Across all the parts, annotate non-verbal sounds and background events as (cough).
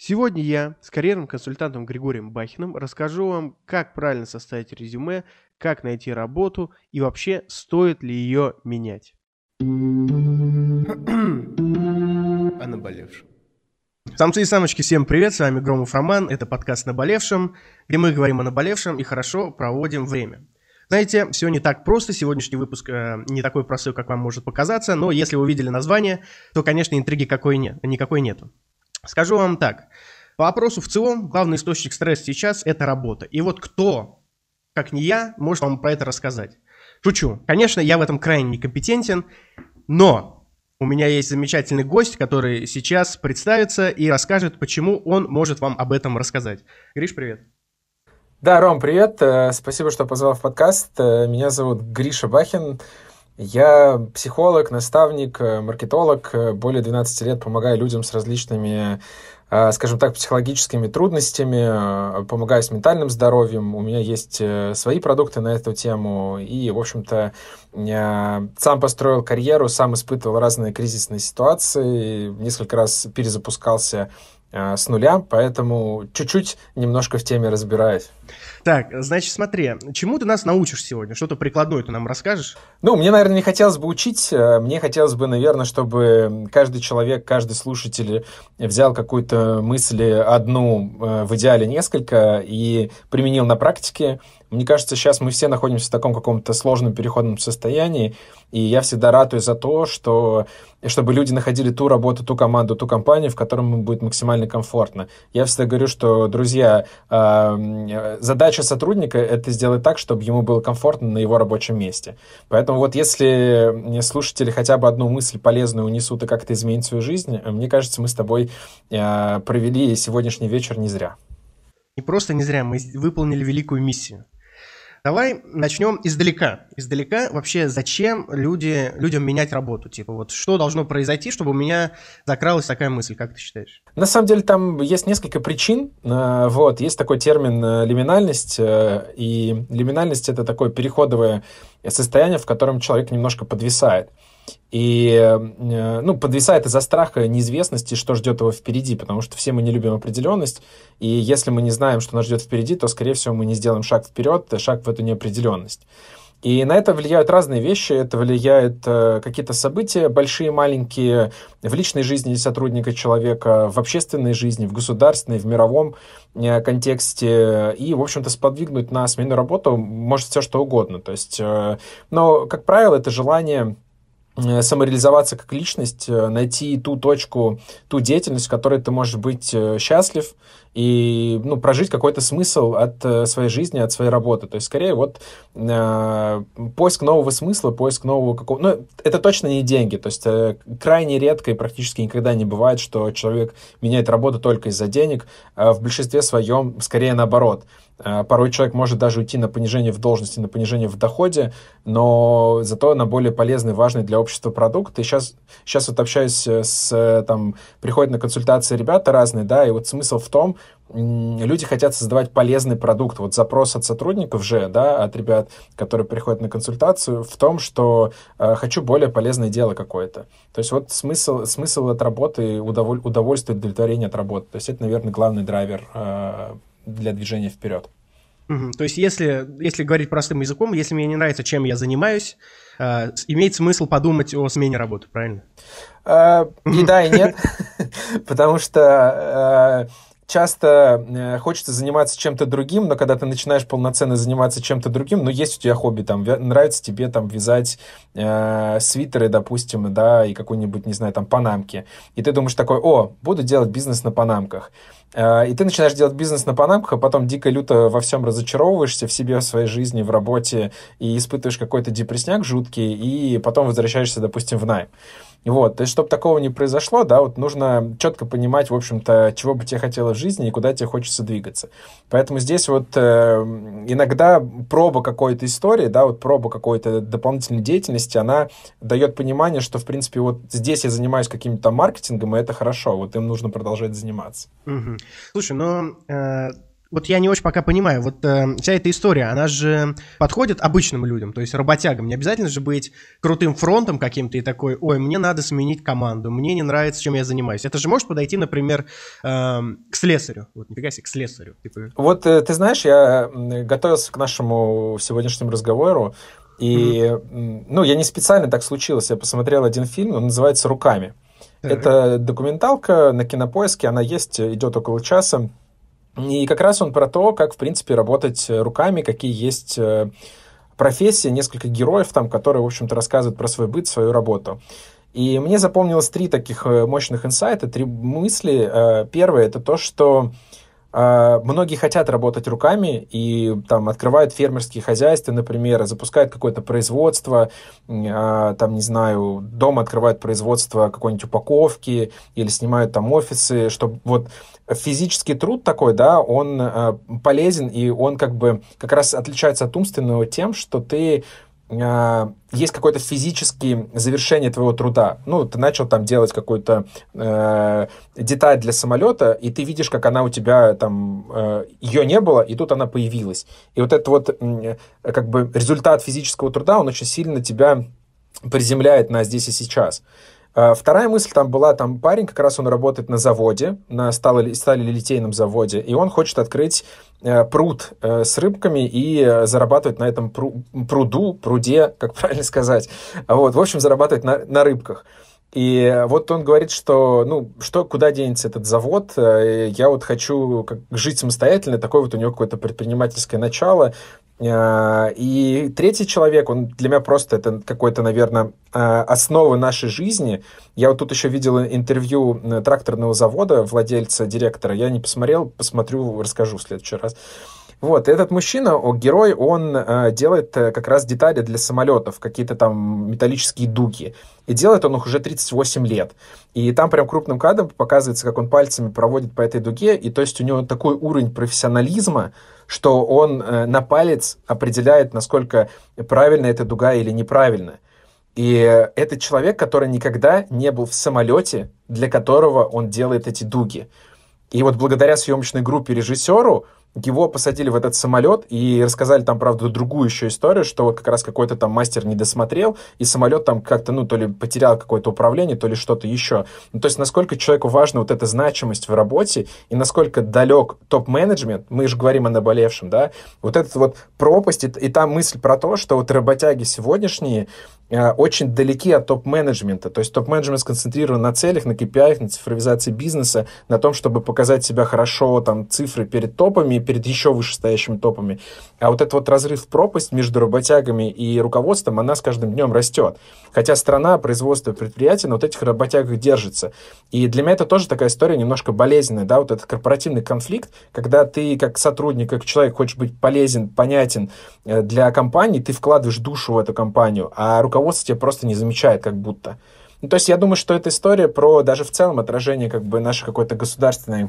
Сегодня я с карьерным консультантом Григорием Бахиным расскажу вам, как правильно составить резюме, как найти работу и вообще стоит ли ее менять. О наболевшем. Самцы и самочки, всем привет, с вами Громов Роман, это подкаст «Наболевшем», где мы говорим о наболевшем и хорошо проводим время. Знаете, все не так просто, сегодняшний выпуск э, не такой простой, как вам может показаться, но если вы увидели название, то, конечно, интриги какой нет, никакой нету. Скажу вам так. По вопросу в целом, главный источник стресса сейчас – это работа. И вот кто, как не я, может вам про это рассказать? Шучу. Конечно, я в этом крайне некомпетентен, но у меня есть замечательный гость, который сейчас представится и расскажет, почему он может вам об этом рассказать. Гриш, привет. Да, Ром, привет. Э, спасибо, что позвал в подкаст. Э, меня зовут Гриша Бахин. Я психолог, наставник, э, маркетолог. Э, более 12 лет помогаю людям с различными, э, скажем так, психологическими трудностями, помогаю с ментальным здоровьем. У меня есть свои продукты на эту тему. И, в общем-то, сам построил карьеру, сам испытывал разные кризисные ситуации, несколько раз перезапускался с нуля, поэтому чуть-чуть немножко в теме разбираюсь. Так, значит, смотри, чему ты нас научишь сегодня? Что-то прикладное ты нам расскажешь? Ну, мне, наверное, не хотелось бы учить. Э, мне хотелось бы, наверное, чтобы каждый человек, каждый слушатель взял какую-то мысль одну, э, в идеале несколько, и применил на практике. Мне кажется, сейчас мы все находимся в таком каком-то сложном переходном состоянии, и я всегда ратую за то, что, чтобы люди находили ту работу, ту команду, ту компанию, в которой им будет максимально комфортно. Я всегда говорю, что, друзья, э, задача сотрудника — это сделать так, чтобы ему было комфортно на его рабочем месте. Поэтому вот если слушатели хотя бы одну мысль полезную унесут и как-то изменить свою жизнь, мне кажется, мы с тобой э, провели сегодняшний вечер не зря. Не просто не зря, мы выполнили великую миссию. Давай начнем издалека. Издалека вообще зачем люди, людям менять работу? Типа вот что должно произойти, чтобы у меня закралась такая мысль, как ты считаешь? На самом деле там есть несколько причин. Э, вот, есть такой термин э, лиминальность. Э, и лиминальность это такое переходовое состояние, в котором человек немножко подвисает. И, э, ну, подвисает из-за страха неизвестности, что ждет его впереди, потому что все мы не любим определенность, и если мы не знаем, что нас ждет впереди, то, скорее всего, мы не сделаем шаг вперед, шаг в эту неопределенность. И на это влияют разные вещи. Это влияют э, какие-то события, большие, маленькие, в личной жизни сотрудника человека, в общественной жизни, в государственной, в мировом э, контексте. И, в общем-то, сподвигнуть на смену работу может все что угодно. То есть, э, но, как правило, это желание Э, самореализоваться как личность, э, найти ту точку, ту деятельность, в которой ты можешь быть э, счастлив и ну, прожить какой-то смысл от своей жизни, от своей работы. То есть, скорее, вот э, поиск нового смысла, поиск нового какого... Ну, это точно не деньги. То есть, э, крайне редко и практически никогда не бывает, что человек меняет работу только из-за денег. А в большинстве своем, скорее, наоборот – Э, порой человек может даже уйти на понижение в должности, на понижение в доходе, но зато на более полезный, важный для общества продукт. И сейчас, сейчас вот общаюсь с, там, приходят на консультации ребята разные, да, и вот смысл в том, люди хотят создавать полезный продукт. Вот запрос от сотрудников же, да, от ребят, которые приходят на консультацию, в том, что э, хочу более полезное дело какое-то. То есть вот смысл, смысл от работы, удоволь, удовольствие, удовлетворение от работы. То есть это, наверное, главный драйвер э, для движения вперед. Угу. То есть, если, если говорить простым языком, если мне не нравится, чем я занимаюсь, э, имеет смысл подумать о смене работы, правильно? Э, и да, и нет. (laughs) Потому что э, часто э, хочется заниматься чем-то другим, но когда ты начинаешь полноценно заниматься чем-то другим, ну, есть у тебя хобби, там, нравится тебе там вязать э, свитеры, допустим, да, и какой-нибудь, не знаю, там, панамки, и ты думаешь такой, о, буду делать бизнес на панамках. Э, и ты начинаешь делать бизнес на панамках, а потом дико люто во всем разочаровываешься в себе, в своей жизни, в работе, и испытываешь какой-то депресняк жуткий, и потом возвращаешься, допустим, в найм. Вот, то есть, чтобы такого не произошло, да, вот нужно четко понимать, в общем-то, чего бы тебе хотелось в жизни и куда тебе хочется двигаться. Поэтому здесь вот э, иногда проба какой-то истории, да, вот проба какой-то дополнительной деятельности, она дает понимание, что, в принципе, вот здесь я занимаюсь каким-то маркетингом, и это хорошо, вот им нужно продолжать заниматься. Угу. Слушай, но э, вот я не очень пока понимаю, вот э, вся эта история, она же подходит обычным людям, то есть работягам. Не обязательно же быть крутым фронтом каким-то и такой, ой, мне надо сменить команду, мне не нравится, чем я занимаюсь. Это же может подойти, например, э, к слесарю. Вот, нифига себе, к слесарю. Типа... Вот э, ты знаешь, я готовился к нашему сегодняшнему разговору, и, mm-hmm. ну, я не специально так случилось, я посмотрел один фильм, он называется «Руками». Так. Это документалка на кинопоиске, она есть, идет около часа. И как раз он про то, как, в принципе, работать руками, какие есть э, профессии, несколько героев там, которые, в общем-то, рассказывают про свой быт, свою работу. И мне запомнилось три таких э, мощных инсайта, три мысли. Э, первое — это то, что многие хотят работать руками и там открывают фермерские хозяйства, например, запускают какое-то производство, а, там, не знаю, дома открывают производство какой-нибудь упаковки или снимают там офисы, чтобы вот физический труд такой, да, он а, полезен и он как бы как раз отличается от умственного тем, что ты а, есть какое-то физическое завершение твоего труда. Ну, ты начал там делать какую-то э, деталь для самолета, и ты видишь, как она у тебя там, э, ее не было, и тут она появилась. И вот это вот э, как бы результат физического труда, он очень сильно тебя приземляет на здесь и сейчас. А, вторая мысль там была, там парень, как раз он работает на заводе, на сталелитейном заводе, и он хочет открыть э, пруд э, с рыбками и э, зарабатывать на этом пруду, пруде, как (laughs) правильно сказать. Вот, в общем, зарабатывать на, на рыбках. И вот он говорит, что, ну, что, куда денется этот завод, я вот хочу как, жить самостоятельно, такое вот у него какое-то предпринимательское начало, и третий человек, он для меня просто это какой-то, наверное, а, основа нашей жизни. Я вот тут еще видел интервью тракторного завода, владельца, директора. Я не посмотрел, посмотрю, расскажу в следующий раз. Вот, этот мужчина, герой, он э, делает э, как раз детали для самолетов, какие-то там металлические дуги. И делает он их уже 38 лет. И там прям крупным кадром показывается, как он пальцами проводит по этой дуге. И то есть у него такой уровень профессионализма, что он э, на палец определяет, насколько правильно эта дуга или неправильно. И это человек, который никогда не был в самолете, для которого он делает эти дуги. И вот благодаря съемочной группе режиссеру его посадили в этот самолет и рассказали там, правда, другую еще историю, что вот как раз какой-то там мастер не досмотрел, и самолет там как-то, ну, то ли потерял какое-то управление, то ли что-то еще. Ну, то есть, насколько человеку важна вот эта значимость в работе, и насколько далек топ-менеджмент, мы же говорим о наболевшем, да, вот этот вот пропасть, и, и та мысль про то, что вот работяги сегодняшние, Э, очень далеки от топ-менеджмента. То есть топ-менеджмент сконцентрирован на целях, на KPI, на цифровизации бизнеса, на том, чтобы показать себя хорошо, там, цифры перед топами и перед еще вышестоящими топами. А вот этот вот разрыв пропасть между работягами и руководством, она с каждым днем растет. Хотя страна, производство, предприятия на вот этих работягах держится. И для меня это тоже такая история немножко болезненная, да, вот этот корпоративный конфликт, когда ты как сотрудник, как человек хочешь быть полезен, понятен э, для компании, ты вкладываешь душу в эту компанию, а руководство тебя просто не замечает как будто. Ну, то есть я думаю, что эта история про даже в целом отражение как бы нашей какой-то государственной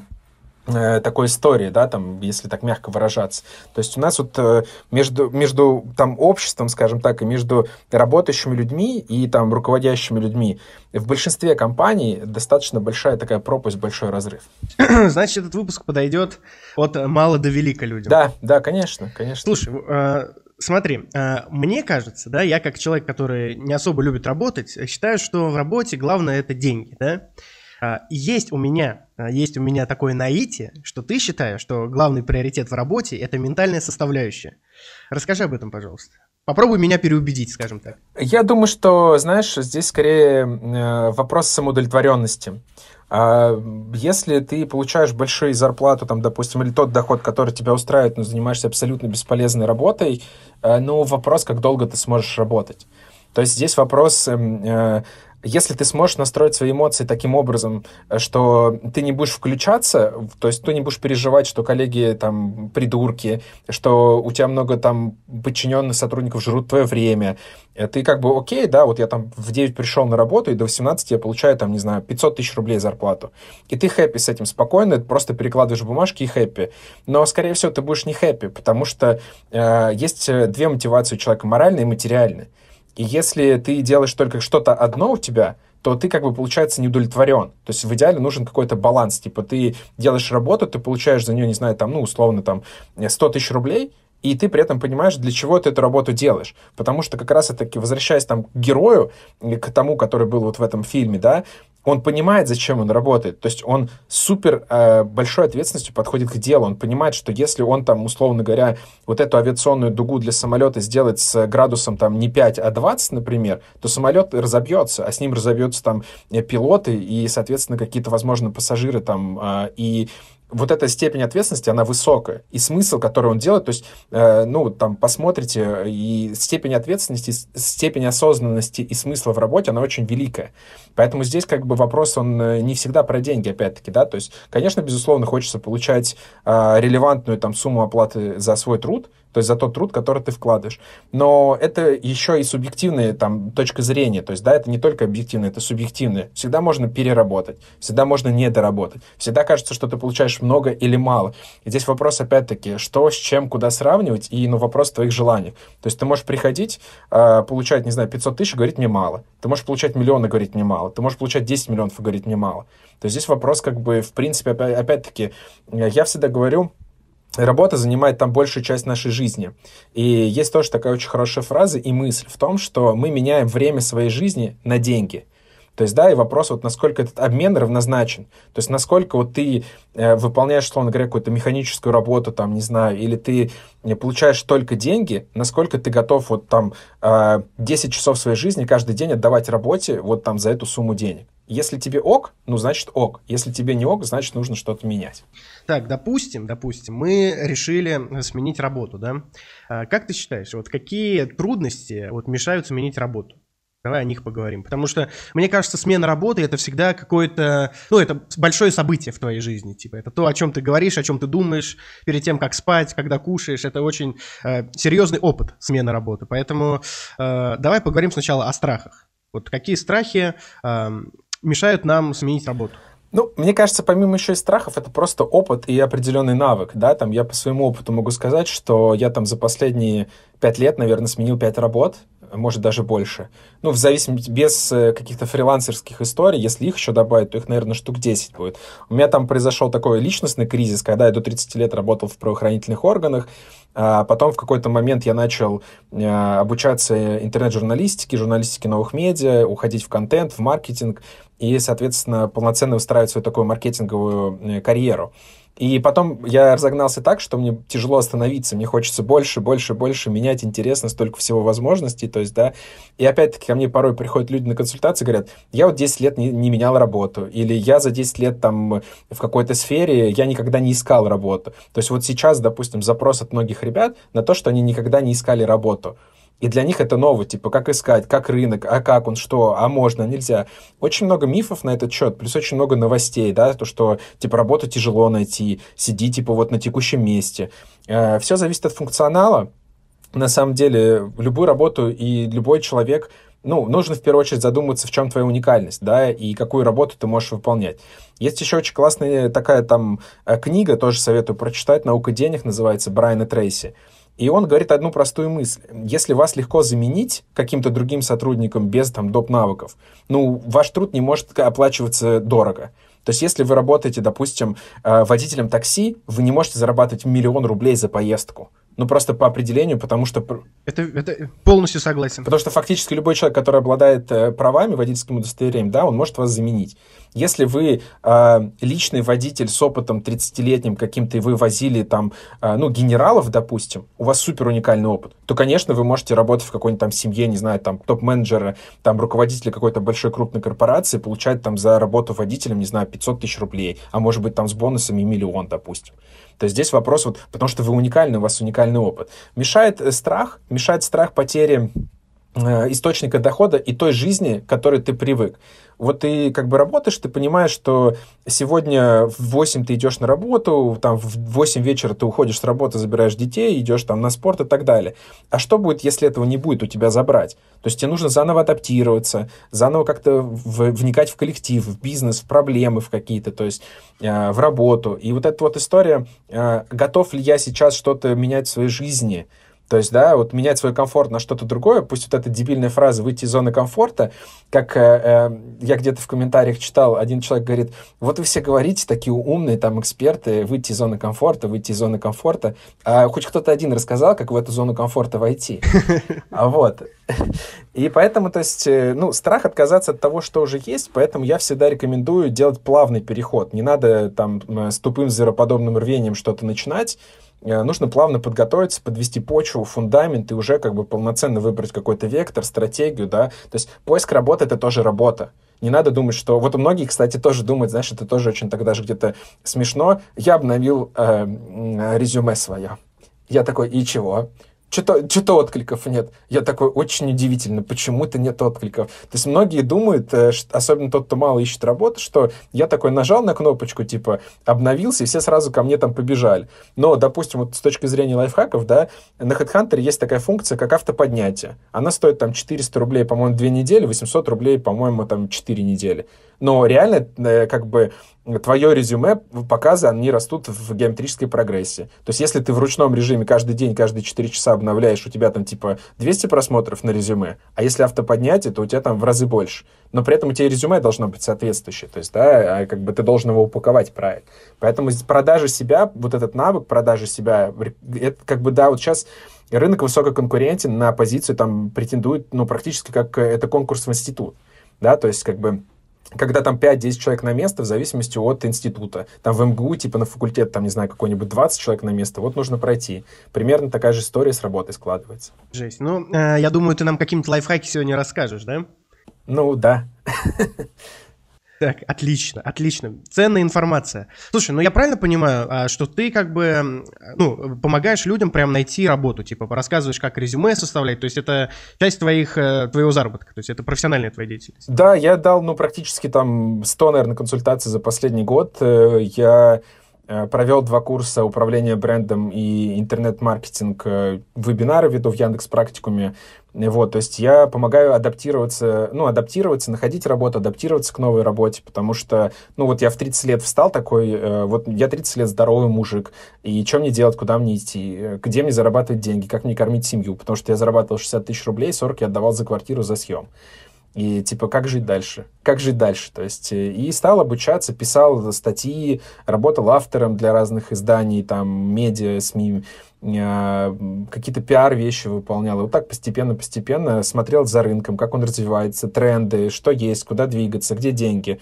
такой истории, да, там, если так мягко выражаться. То есть у нас вот э, между, между там обществом, скажем так, и между работающими людьми и там руководящими людьми в большинстве компаний достаточно большая такая пропасть, большой разрыв. (clears throat) Значит, этот выпуск подойдет от мало до велика людям. Да, да, конечно, конечно. Слушай, э, Смотри, э, мне кажется, да, я как человек, который не особо любит работать, считаю, что в работе главное это деньги, да. А, есть у меня, а, есть у меня такое наитие, что ты считаешь, что главный приоритет в работе это ментальная составляющая. Расскажи об этом, пожалуйста. Попробуй меня переубедить, скажем так. Я думаю, что, знаешь, здесь скорее э, вопрос самоудовлетворенности. А если ты получаешь большую зарплату, там, допустим, или тот доход, который тебя устраивает, но занимаешься абсолютно бесполезной работой, э, ну, вопрос, как долго ты сможешь работать. То есть здесь вопрос эм, э, если ты сможешь настроить свои эмоции таким образом, что ты не будешь включаться, то есть ты не будешь переживать, что коллеги там придурки, что у тебя много там подчиненных сотрудников жрут твое время, ты как бы окей, да, вот я там в 9 пришел на работу, и до 18 я получаю там, не знаю, 500 тысяч рублей зарплату. И ты хэппи с этим спокойно, просто перекладываешь бумажки и хэппи. Но, скорее всего, ты будешь не хэппи, потому что э, есть две мотивации у человека, моральная и материальная. И если ты делаешь только что-то одно у тебя, то ты как бы, получается, не удовлетворен. То есть в идеале нужен какой-то баланс. Типа ты делаешь работу, ты получаешь за нее, не знаю, там, ну, условно, там, 100 тысяч рублей, и ты при этом понимаешь, для чего ты эту работу делаешь. Потому что как раз-таки, возвращаясь там к герою, к тому, который был вот в этом фильме, да, он понимает, зачем он работает. То есть он супер э, большой ответственностью подходит к делу. Он понимает, что если он там, условно говоря, вот эту авиационную дугу для самолета сделает с градусом там не 5, а 20, например, то самолет разобьется, а с ним разобьются там э, пилоты и, соответственно, какие-то, возможно, пассажиры там. Э, и вот эта степень ответственности, она высокая. И смысл, который он делает, то есть, э, ну, там, посмотрите, и степень ответственности, степень осознанности и смысла в работе, она очень великая. Поэтому здесь, как бы, вопрос, он э, не всегда про деньги, опять-таки, да, то есть, конечно, безусловно, хочется получать э, релевантную, там, сумму оплаты за свой труд, то есть за тот труд, который ты вкладываешь. Но это еще и субъективная там точка зрения, то есть, да, это не только объективное, это субъективное. Всегда можно переработать, всегда можно недоработать, всегда кажется, что ты получаешь много или мало. И здесь вопрос, опять-таки, что с чем, куда сравнивать, и, ну, вопрос твоих желаний. То есть ты можешь приходить, э, получать, не знаю, 500 тысяч, говорить мне мало. Ты можешь получать миллионы, говорить мне мало. Ты можешь получать 10 миллионов, говорить мне мало. То есть здесь вопрос, как бы, в принципе, опять-таки, я всегда говорю, работа занимает там большую часть нашей жизни. И есть тоже такая очень хорошая фраза и мысль в том, что мы меняем время своей жизни на деньги. То есть, да, и вопрос, вот насколько этот обмен равнозначен. То есть, насколько вот ты э, выполняешь, условно говоря, какую-то механическую работу, там, не знаю, или ты получаешь только деньги, насколько ты готов вот там э, 10 часов своей жизни каждый день отдавать работе вот там за эту сумму денег. Если тебе ок, ну, значит ок. Если тебе не ок, значит нужно что-то менять. Так, допустим, допустим, мы решили сменить работу, да? А, как ты считаешь, вот какие трудности вот мешают сменить работу? Давай о них поговорим. Потому что, мне кажется, смена работы это всегда какое-то, ну, это большое событие в твоей жизни. Типа, это то, о чем ты говоришь, о чем ты думаешь перед тем, как спать, когда кушаешь. Это очень э, серьезный опыт смены работы. Поэтому э, давай поговорим сначала о страхах. Вот какие страхи э, мешают нам сменить работу? Ну, мне кажется, помимо еще и страхов, это просто опыт и определенный навык, да, там я по своему опыту могу сказать, что я там за последние пять лет, наверное, сменил пять работ, может даже больше. Ну, в зависимости, без э, каких-то фрилансерских историй, если их еще добавить, то их, наверное, штук 10 будет. У меня там произошел такой личностный кризис, когда я до 30 лет работал в правоохранительных органах, а потом в какой-то момент я начал э, обучаться интернет-журналистике, журналистике новых медиа, уходить в контент, в маркетинг и, соответственно, полноценно выстраивать свою такую маркетинговую э, карьеру. И потом я разогнался так, что мне тяжело остановиться, мне хочется больше, больше, больше менять, интересно, столько всего возможностей, то есть, да. И опять-таки ко мне порой приходят люди на консультации, говорят, я вот 10 лет не, не менял работу, или я за 10 лет там в какой-то сфере, я никогда не искал работу. То есть вот сейчас, допустим, запрос от многих ребят на то, что они никогда не искали работу. И для них это ново, типа, как искать, как рынок, а как он, что, а можно, нельзя. Очень много мифов на этот счет, плюс очень много новостей, да, то, что, типа, работу тяжело найти, сиди, типа, вот на текущем месте. Э, все зависит от функционала. На самом деле, любую работу и любой человек ну, нужно в первую очередь задуматься, в чем твоя уникальность, да, и какую работу ты можешь выполнять. Есть еще очень классная такая там э, книга, тоже советую прочитать, «Наука денег» называется, Брайана Трейси. И он говорит одну простую мысль. Если вас легко заменить каким-то другим сотрудником без там доп. навыков, ну, ваш труд не может оплачиваться дорого. То есть, если вы работаете, допустим, э, водителем такси, вы не можете зарабатывать миллион рублей за поездку. Ну, просто по определению, потому что... Это, это полностью согласен. Потому что фактически любой человек, который обладает э, правами, водительским удостоверением, да, он может вас заменить. Если вы э, личный водитель с опытом 30-летним каким-то, и вы возили там, э, ну, генералов, допустим, у вас супер уникальный опыт, то, конечно, вы можете работать в какой-нибудь там семье, не знаю, там, топ-менеджера, там, руководителя какой-то большой крупной корпорации, получать там за работу водителем, не знаю, 500 тысяч рублей, а может быть там с бонусами миллион, допустим. То есть здесь вопрос вот, потому что вы уникальны, у вас уникальный опыт. Мешает э, страх, мешает страх потери источника дохода и той жизни, к которой ты привык вот ты как бы работаешь, ты понимаешь, что сегодня в 8 ты идешь на работу, там в 8 вечера ты уходишь с работы, забираешь детей, идешь там на спорт и так далее. А что будет, если этого не будет у тебя забрать? То есть тебе нужно заново адаптироваться, заново как-то в, вникать в коллектив, в бизнес, в проблемы в какие-то, то есть э, в работу. И вот эта вот история, э, готов ли я сейчас что-то менять в своей жизни, То есть, да, вот менять свой комфорт на что-то другое, пусть вот эта дебильная фраза «выйти из зоны комфорта», как э, э, я где-то в комментариях читал, один человек говорит, вот вы все говорите, такие умные там эксперты, выйти из зоны комфорта, выйти из зоны комфорта, а хоть кто-то один рассказал, как в эту зону комфорта войти. (laughs) А вот. И поэтому, то есть, э, ну, страх отказаться от того, что уже есть, поэтому я всегда рекомендую делать плавный переход. Не надо там с тупым звероподобным рвением что-то начинать, Э, нужно плавно подготовиться, подвести почву, фундамент и уже как бы полноценно выбрать какой-то вектор, стратегию, да. То есть поиск работы — это тоже работа. Не надо думать, что... Вот у многих, кстати, тоже думают, знаешь, это тоже очень тогда же где-то смешно. Я обновил э, резюме свое. Я такой, и чего? Что-то что откликов нет. Я такой, очень удивительно, почему-то нет откликов. То есть многие думают, э, особенно тот, кто мало ищет работу, что я такой нажал на кнопочку, типа, обновился, и все сразу ко мне там побежали. Но, допустим, вот с точки зрения лайфхаков, да, на HeadHunter есть такая функция, как автоподнятие. Она стоит там 400 рублей, по-моему, 2 недели, 800 рублей, по-моему, там 4 недели. Но реально, э, как бы, твое резюме, показы, они растут в геометрической прогрессии. То есть, если ты в ручном режиме каждый день, каждые 4 часа обновляешь, у тебя там типа 200 просмотров на резюме, а если автоподнятие, то у тебя там в разы больше. Но при этом у тебя резюме должно быть соответствующее. То есть, да, а как бы ты должен его упаковать правильно. Поэтому продажа себя, вот этот навык продажи себя, это как бы, да, вот сейчас рынок высококонкурентен, на позицию там претендует, ну, практически как э, это конкурс в институт. Да, то есть, как бы, когда там 5-10 человек на место, в зависимости от института. Там в МГУ, типа на факультет, там, не знаю, какой-нибудь 20 человек на место, вот нужно пройти. Примерно такая же история с работой складывается. Жесть. Ну, э, я думаю, ты нам какие-то лайфхаки сегодня расскажешь, да? Ну, да. (laughs) Так, отлично, отлично. Ценная информация. Слушай, ну я правильно понимаю, а, что ты как бы, ну, помогаешь людям прям найти работу, типа рассказываешь, как резюме составлять, то есть это часть твоих, э, твоего заработка, то есть это профессиональная твоя деятельность. Да, я дал, ну, практически там 100, наверное, консультаций за последний год. Э, я провел два курса управления брендом и интернет-маркетинг, вебинары веду в Яндекс Практикуме. Вот, то есть я помогаю адаптироваться, ну, адаптироваться, находить работу, адаптироваться к новой работе, потому что, ну, вот я в 30 лет встал такой, э, вот я 30 лет здоровый мужик, и что мне делать, куда мне идти, э, где мне зарабатывать деньги, как мне кормить семью, потому что я зарабатывал 60 тысяч рублей, 40 я отдавал за квартиру, за съем. И типа, как жить дальше? Как жить дальше? То есть, э, и стал обучаться, писал статьи, работал автором для разных изданий, там, медиа, СМИ, а, какие-то пиар-вещи выполнял. И вот так постепенно-постепенно смотрел за рынком, как он развивается, тренды, что есть, куда двигаться, где деньги.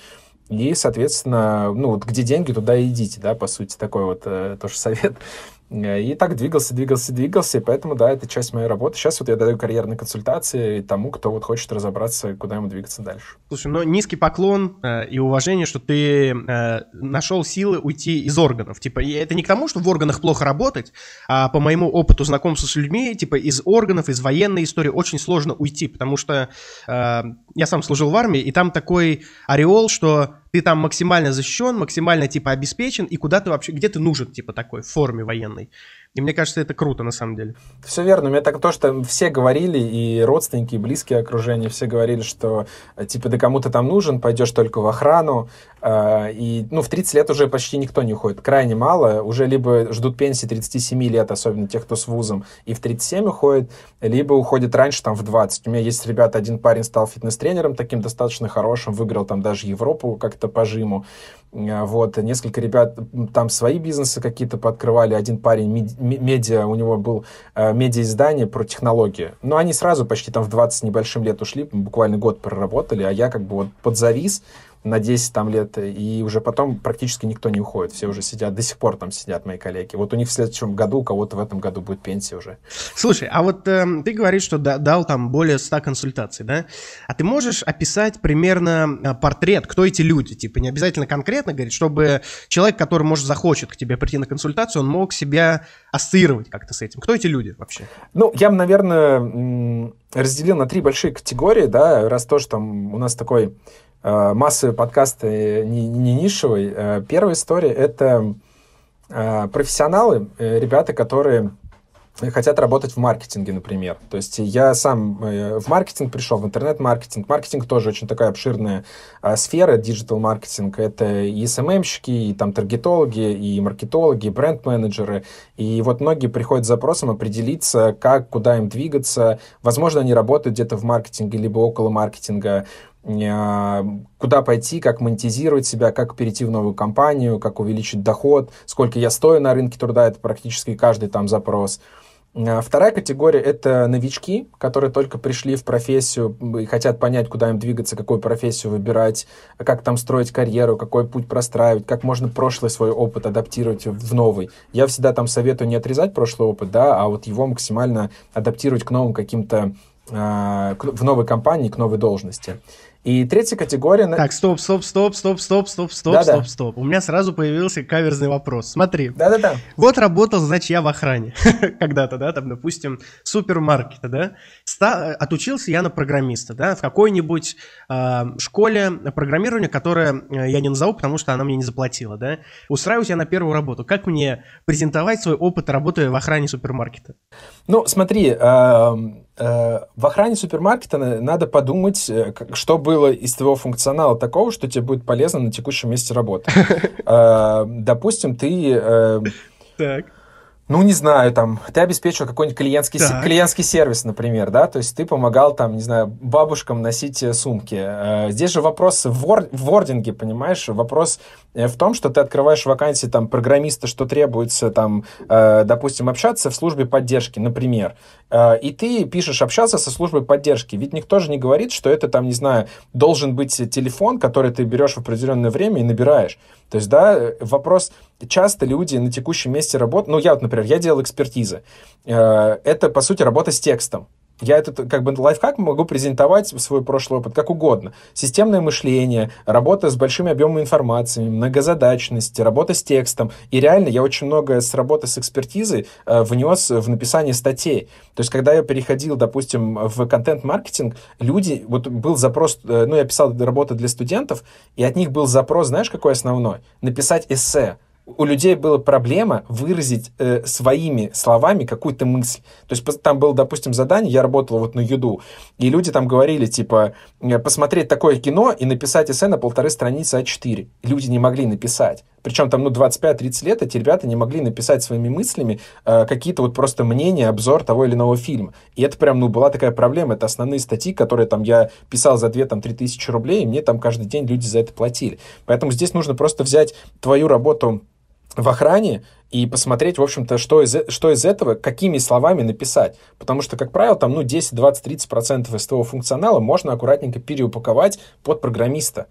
И, соответственно, ну вот где деньги, туда и идите, да, по сути, такой вот э, тоже совет. И так двигался, двигался, двигался, и поэтому, да, это часть моей работы. Сейчас вот я даю карьерные консультации тому, кто вот хочет разобраться, куда ему двигаться дальше. Слушай, ну низкий поклон э, и уважение, что ты э, нашел силы уйти из органов. Типа, это не к тому, что в органах плохо работать, а по моему опыту знакомства с людьми, типа, из органов, из военной истории очень сложно уйти, потому что э, я сам служил в армии, и там такой ореол, что ты там максимально защищен, максимально типа обеспечен, и куда ты вообще, где ты нужен, типа такой, в форме военной. И мне кажется, это круто на самом деле. Все верно. У меня так то, что все говорили, и родственники, и близкие окружения, все говорили, что типа ты кому-то там нужен, пойдешь только в охрану. Э, и ну, в 30 лет уже почти никто не уходит. Крайне мало. Уже либо ждут пенсии 37 лет, особенно тех, кто с вузом, и в 37 уходит, либо уходит раньше, там, в 20. У меня есть ребята, один парень стал фитнес-тренером таким достаточно хорошим, выиграл там даже Европу как-то по жиму. Э, вот, несколько ребят там свои бизнесы какие-то пооткрывали. Один парень медиа, у него был э, медиа-издание про технологии. Но они сразу почти там в 20 с небольшим лет ушли, буквально год проработали, а я как бы вот подзавис, на 10 там лет, и уже потом практически никто не уходит. Все уже сидят, до сих пор там сидят мои коллеги. Вот у них в следующем году, у кого-то в этом году будет пенсия уже. Слушай, а вот э, ты говоришь, что да, дал там более 100 консультаций, да? А ты можешь описать примерно э, портрет, кто эти люди? Типа не обязательно конкретно говорить, чтобы человек, который, может, захочет к тебе прийти на консультацию, он мог себя ассоциировать как-то с этим. Кто эти люди вообще? Ну, я бы, наверное, разделил на три большие категории, да, раз то, что там у нас такой массовые подкасты не, не нишевый. Э, первая история — это э, профессионалы, ребята, которые хотят работать в маркетинге, например. То есть я сам э, в маркетинг пришел, в интернет-маркетинг. Маркетинг тоже очень такая обширная сфера, digital-маркетинг. Это и SMM щики, и там таргетологи, и маркетологи, и бренд-менеджеры. И вот многие приходят с запросом определиться, как, куда им двигаться. Возможно, они работают где-то в маркетинге, либо около маркетинга куда пойти, как монетизировать себя, как перейти в новую компанию, как увеличить доход, сколько я стою на рынке труда, это практически каждый там запрос. А, вторая категория – это новички, которые только пришли в профессию и хотят понять, куда им двигаться, какую профессию выбирать, как там строить карьеру, какой путь простраивать, как можно прошлый свой опыт адаптировать в новый. Я всегда там советую не отрезать прошлый опыт, да, а вот его максимально адаптировать к новым каким-то а, в новой компании, к новой должности. И третья категория... Так, стоп, стоп, стоп, стоп, стоп, стоп, стоп, да, стоп, стоп. У меня сразу появился каверзный вопрос. Смотри. Да-да-да. Вот работал, значит, я в охране. (laughs) Когда-то, да, там, допустим, супермаркета, да. Ста- отучился я на программиста, да, в какой-нибудь э, школе программирования, которая э, я не назову, потому что она мне не заплатила, да. Устраиваюсь я на первую работу. Как мне презентовать свой опыт работы в охране супермаркета? Ну, смотри, э, Э, в охране супермаркета надо подумать, э, что было из твоего функционала такого, что тебе будет полезно на текущем месте работы. (laughs) Э, допустим, ты... Так ну, не знаю, там, ты обеспечивал какой-нибудь клиентский, так. клиентский сервис, например, да, то есть ты помогал, там, не знаю, бабушкам носить э, сумки. Э, здесь же вопрос в, вор, в вординге, понимаешь, вопрос э, в том, что ты открываешь вакансии, там, программиста, что требуется, там, допустим, общаться в службе поддержки, например, и ты пишешь общаться со службой поддержки, ведь никто же не говорит, что это, там, не знаю, должен быть телефон, который ты берешь в определенное время и набираешь. То есть, да, вопрос, часто люди на текущем месте работают, ну, я вот, например, я делал экспертизы, э, это, по сути, работа с текстом. Я этот как бы лайфхак могу презентовать свой прошлый опыт как угодно. Системное мышление, работа с большими объемами информации, многозадачность, работа с текстом. И реально я очень много с работы с экспертизой э, внес в написание статей. То есть, когда я переходил, допустим, в контент-маркетинг, люди, вот был запрос, э, ну, я писал работы для студентов, и от них был запрос, знаешь, какой основной? Написать эссе у людей была проблема выразить э, своими словами какую-то мысль. То есть там было, допустим, задание, я работал вот на Юду, и люди там говорили, типа, э, посмотреть такое кино и написать эссе на полторы страницы А4. И люди не могли написать. Причем там, ну, 25-30 лет эти ребята не могли написать своими мыслями э, какие-то вот просто мнения, обзор того или иного фильма. И это прям, ну, была такая проблема. Это основные статьи, которые там я писал за 2-3 тысячи рублей, и мне там каждый день люди за это платили. Поэтому здесь нужно просто взять твою работу в охране и посмотреть, в общем-то, что из, что из этого, какими словами написать. Потому что, как правило, там, ну, 10, 20, 30 процентов из твоего функционала можно аккуратненько переупаковать под программиста.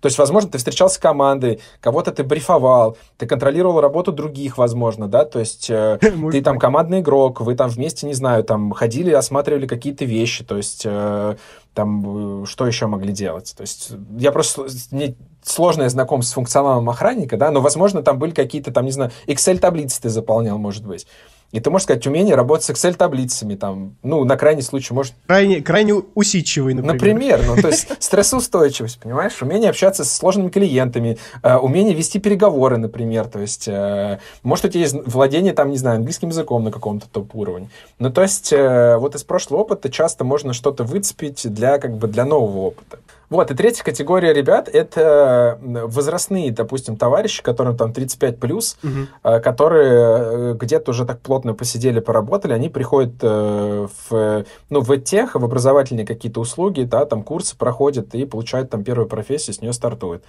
То есть, возможно, ты встречался с командой, кого-то ты брифовал, ты контролировал работу других, возможно, да, то есть э, (laughs) ты там командный игрок, вы там вместе, не знаю, там ходили, осматривали какие-то вещи, то есть э, там э, что еще могли делать. То есть я просто не сложное знакомство с функционалом охранника, да, но, возможно, там были какие-то, там, не знаю, Excel-таблицы ты заполнял, может быть. И ты можешь сказать, умение работать с Excel-таблицами, там, ну, на крайний случай, может... Крайне, крайне усидчивый, например. Например, ну, то есть (laughs) стрессоустойчивость, понимаешь? Умение общаться с сложными клиентами, э, умение вести переговоры, например, то есть, э, может, у тебя есть владение, там, не знаю, английским языком на каком-то топ-уровне. Ну, то есть, э, вот из прошлого опыта часто можно что-то выцепить для, как бы, для нового опыта. Вот, и третья категория ребят — это возрастные, допустим, товарищи, которым там 35+, плюс, угу. которые э, где-то уже так плотно посидели, поработали, они приходят э, в, ну, в тех, в образовательные какие-то услуги, да, там курсы проходят и получают там первую профессию, с нее стартуют.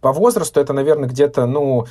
По возрасту это, наверное, где-то, ну,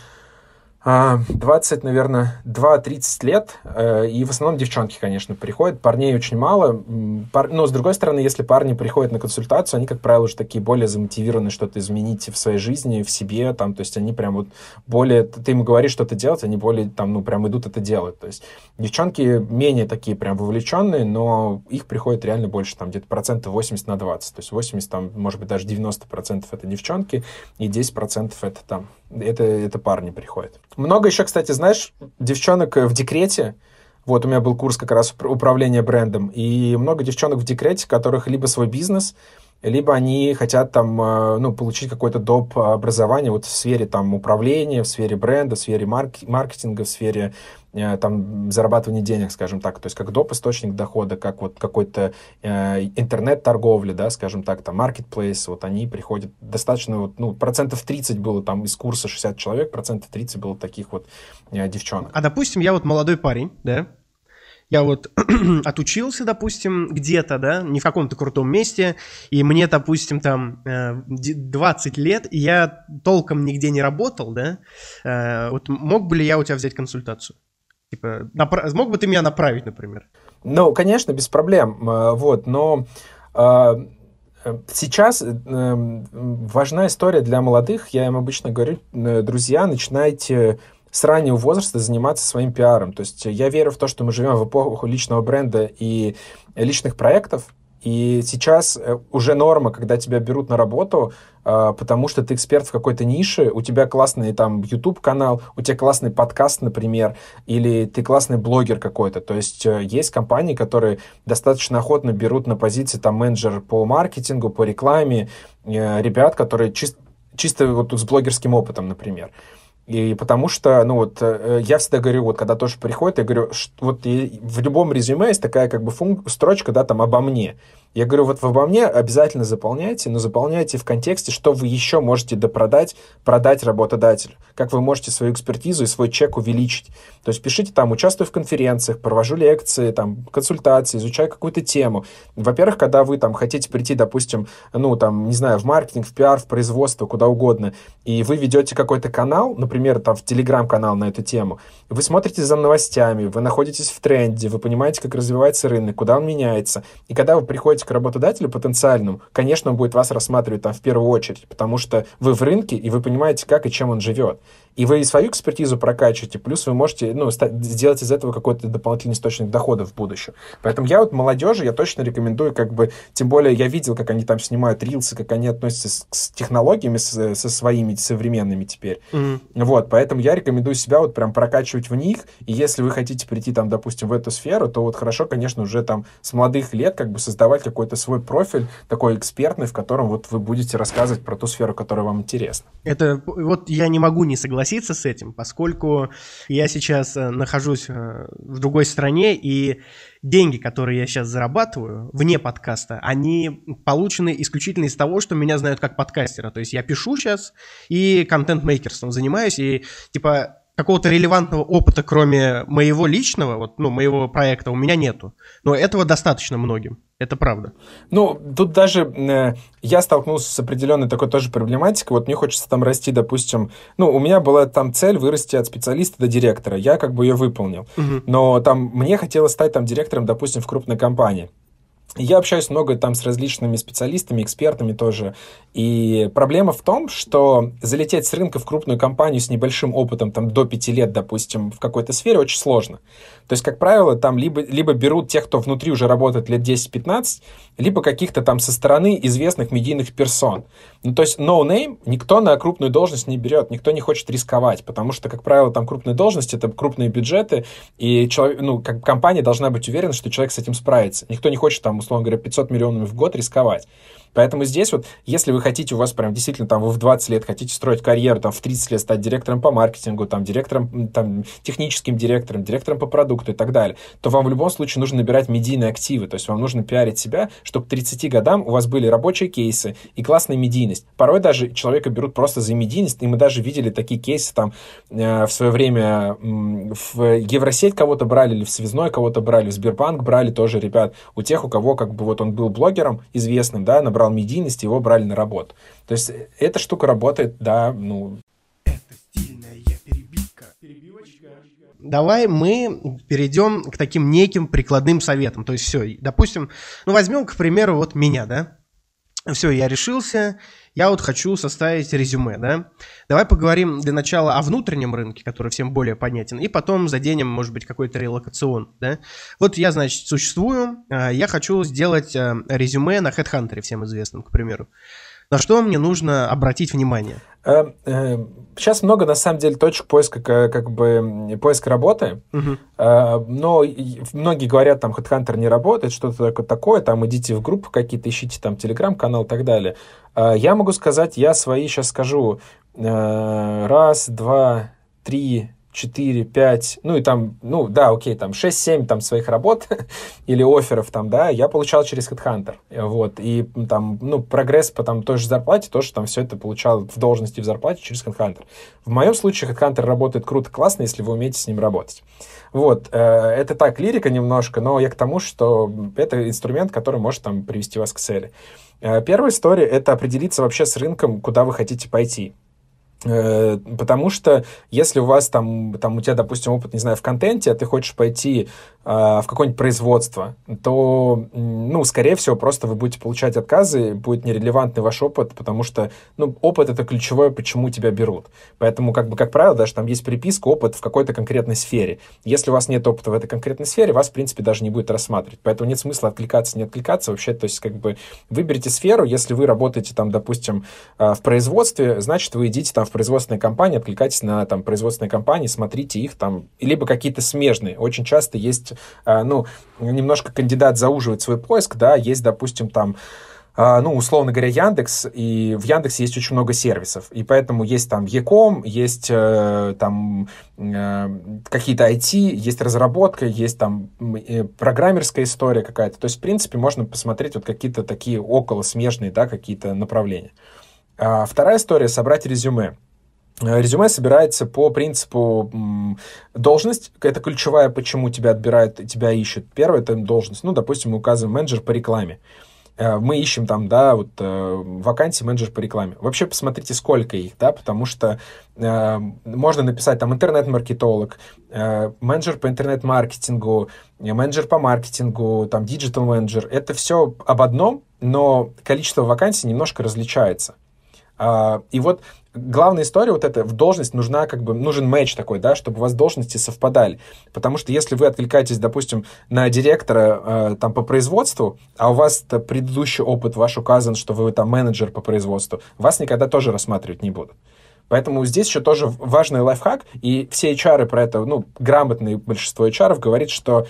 20, а, наверное, 2-30 лет, э, и в основном девчонки, конечно, приходят, парней очень мало, но, с другой стороны, если парни приходят на консультацию, они, как правило, уже такие более замотивированы что-то изменить в своей жизни, в себе, там, то есть они прям вот более, ты им говоришь что-то делать, они более, там, ну, прям идут это делать, то есть девчонки менее такие прям вовлеченные, но их приходит реально больше, там, где-то процентов 80 на 20, то есть 80, там, может быть, даже 90 процентов это девчонки, и 10 процентов это там это, это парни приходят. Много еще, кстати, знаешь, девчонок в декрете, вот у меня был курс как раз управления брендом, и много девчонок в декрете, которых либо свой бизнес, либо они хотят там, э, ну, получить какое-то доп. образование вот в сфере там управления, в сфере бренда, в сфере маркетинга, в сфере э, там зарабатывания денег, скажем так, то есть как доп. источник дохода, как вот какой-то э, интернет-торговли, да, скажем так, там, marketplace, вот они приходят достаточно, вот, ну, процентов 30 было там из курса 60 человек, процентов 30 было таких вот э, девчонок. А, допустим, я вот молодой парень, да, я вот (clears throat) отучился, допустим, где-то, да, не в каком-то крутом месте, и мне, допустим, там 20 э, лет, и я толком нигде не работал, да, э, вот мог бы ли я у тебя взять консультацию? Типа, напра- мог бы ты меня направить, например? Ну, конечно, без проблем, э, вот, но сейчас важна история для молодых, я им обычно говорю, друзья, начинайте с раннего возраста заниматься своим пиаром. То есть я верю в то, что мы живем в эпоху личного бренда и личных проектов, и сейчас э, уже норма, когда тебя берут на работу, а, потому что ты эксперт в какой-то нише, у тебя классный там YouTube-канал, у тебя классный подкаст, например, или ты классный блогер какой-то. То есть э, есть компании, которые достаточно охотно берут на позиции там менеджер по маркетингу, по рекламе, э, ребят, которые чисто чисто вот с блогерским опытом, например. И потому что, ну вот, э, я всегда говорю, вот когда тоже приходит, я говорю, что вот в любом резюме есть такая как бы функ- строчка, да, там, обо мне. Я говорю, вот вы обо мне обязательно заполняйте, но заполняйте в контексте, что вы еще можете допродать, продать работодателю, как вы можете свою экспертизу и свой чек увеличить. То есть пишите там, участвую в конференциях, провожу лекции, там, консультации, изучаю какую-то тему. Во-первых, когда вы там хотите прийти, допустим, ну, там, не знаю, в маркетинг, в пиар, в производство, куда угодно, и вы ведете какой-то канал, например, там, в телеграм-канал на эту тему, вы смотрите за новостями, вы находитесь в тренде, вы понимаете, как развивается рынок, куда он меняется. И когда вы приходите к работодателю потенциальному, конечно, он будет вас рассматривать там в первую очередь, потому что вы в рынке, и вы понимаете, как и чем он живет. И вы свою экспертизу прокачиваете, плюс вы можете ну, сделать из этого какой-то дополнительный источник дохода в будущем. Поэтому я вот молодежи, я точно рекомендую, как бы, тем более я видел, как они там снимают рилсы, как они относятся с, с технологиями, с, со своими современными теперь. Mm-hmm. Вот, поэтому я рекомендую себя вот прям прокачивать в них, и если вы хотите прийти там, допустим, в эту сферу, то вот хорошо, конечно, уже там с молодых лет как бы создавать какой-то свой профиль такой экспертный, в котором вот вы будете рассказывать про ту сферу, которая вам интересна. Это вот я не могу не согласиться согласиться с этим, поскольку я сейчас э, нахожусь э, в другой стране, и деньги, которые я сейчас зарабатываю вне подкаста, они получены исключительно из того, что меня знают как подкастера. То есть я пишу сейчас и контент-мейкерством занимаюсь, и типа какого-то релевантного опыта, кроме моего личного, вот, ну, моего проекта, у меня нету. Но этого достаточно многим. Это правда. Ну, тут даже э, я столкнулся с определенной такой тоже проблематикой. Вот мне хочется там расти, допустим, ну, у меня была там цель вырасти от специалиста до директора. Я как бы ее выполнил. Угу. Но там мне хотелось стать там директором, допустим, в крупной компании. Я общаюсь много там с различными специалистами, экспертами тоже. И проблема в том, что залететь с рынка в крупную компанию с небольшим опытом, там, до пяти лет, допустим, в какой-то сфере очень сложно. То есть, как правило, там либо, либо берут тех, кто внутри уже работает лет 10-15, либо каких-то там со стороны известных медийных персон. Ну, то есть, no name никто на крупную должность не берет, никто не хочет рисковать, потому что, как правило, там крупные должности, это крупные бюджеты, и человек, ну, как компания должна быть уверена, что человек с этим справится. Никто не хочет там, условно говоря, 500 миллионов в год рисковать. Поэтому здесь вот, если вы хотите, у вас прям действительно там вы в 20 лет хотите строить карьеру, там в 30 лет стать директором по маркетингу, там директором, там техническим директором, директором по продукту и так далее, то вам в любом случае нужно набирать медийные активы, то есть вам нужно пиарить себя, чтобы к 30 годам у вас были рабочие кейсы и классная медийность. Порой даже человека берут просто за медийность, и мы даже видели такие кейсы там э, в свое время э, в Евросеть кого-то брали, или в Связной кого-то брали, в Сбербанк брали тоже ребят, у тех, у кого как бы вот он был блогером известным, да, набрал набрал медийность, его брали на работу. То есть эта штука работает, да, ну... Это стильная перебивка. Перебивочка. Давай мы перейдем к таким неким прикладным советам. То есть все, допустим, ну возьмем, к примеру, вот меня, да? Все, я решился, я вот хочу составить резюме, да. Давай поговорим для начала о внутреннем рынке, который всем более понятен, и потом заденем, может быть, какой-то релокацион, да. Вот я, значит, существую, а, я хочу сделать а, резюме на HeadHunter, всем известном, к примеру. На что мне нужно обратить внимание? Сейчас много, на самом деле, точек поиска, как бы, поиска работы, угу. но многие говорят, там, HeadHunter не работает, что-то такое, там, идите в группы какие-то, ищите там телеграм-канал и так далее. Я могу сказать, я свои сейчас скажу, раз, два, три, 4, 5, ну и там, ну да, окей, там 6-7 там своих работ (laughs) или офферов там, да, я получал через HeadHunter, вот, и там, ну, прогресс по там той же зарплате, тоже там все это получал в должности в зарплате через HeadHunter. В моем случае HeadHunter работает круто, классно, если вы умеете с ним работать. Вот, э, это так, лирика немножко, но я к тому, что это инструмент, который может там привести вас к цели. Э, первая история — это определиться вообще с рынком, куда вы хотите пойти. Э, потому что если у вас там, там у тебя, допустим, опыт, не знаю, в контенте, а ты хочешь пойти в какое-нибудь производство, то, ну, скорее всего, просто вы будете получать отказы, будет нерелевантный ваш опыт, потому что, ну, опыт — это ключевое, почему тебя берут. Поэтому, как бы, как правило, даже там есть приписка опыт в какой-то конкретной сфере. Если у вас нет опыта в этой конкретной сфере, вас, в принципе, даже не будет рассматривать. Поэтому нет смысла откликаться, не откликаться вообще. То есть, как бы, выберите сферу, если вы работаете там, допустим, а, в производстве, значит, вы идите там в производственные компании, откликайтесь на там производственные компании, смотрите их там, либо какие-то смежные. Очень часто есть а, ну, немножко кандидат зауживает свой поиск, да, есть, допустим, там а, ну, условно говоря, Яндекс, и в Яндексе есть очень много сервисов, и поэтому есть там Яком, есть э, там э, какие-то IT, есть разработка, есть там э, программерская история какая-то, то есть, в принципе, можно посмотреть вот какие-то такие около смежные, да, какие-то направления. А вторая история — собрать резюме. Э, резюме собирается по принципу должность. Это ключевая, почему тебя отбирают, тебя ищут. Первое — это должность. Ну, допустим, мы указываем менеджер по рекламе. Э, мы ищем там, да, вот э, вакансии менеджер по рекламе. Вообще посмотрите, сколько их, да, потому что э, можно написать там интернет-маркетолог, э, менеджер по интернет-маркетингу, менеджер по маркетингу, там digital-менеджер. Это все об одном, но количество вакансий немножко различается. Uh, и вот главная история вот эта, в должность нужна, как бы, нужен матч такой, да, чтобы у вас должности совпадали. Потому что если вы откликаетесь, допустим, на директора э, там по производству, а у вас предыдущий опыт ваш указан, что вы там менеджер по производству, вас никогда тоже рассматривать не будут. Поэтому здесь еще тоже важный лайфхак, и все HR про это, ну, грамотное большинство HR говорит, что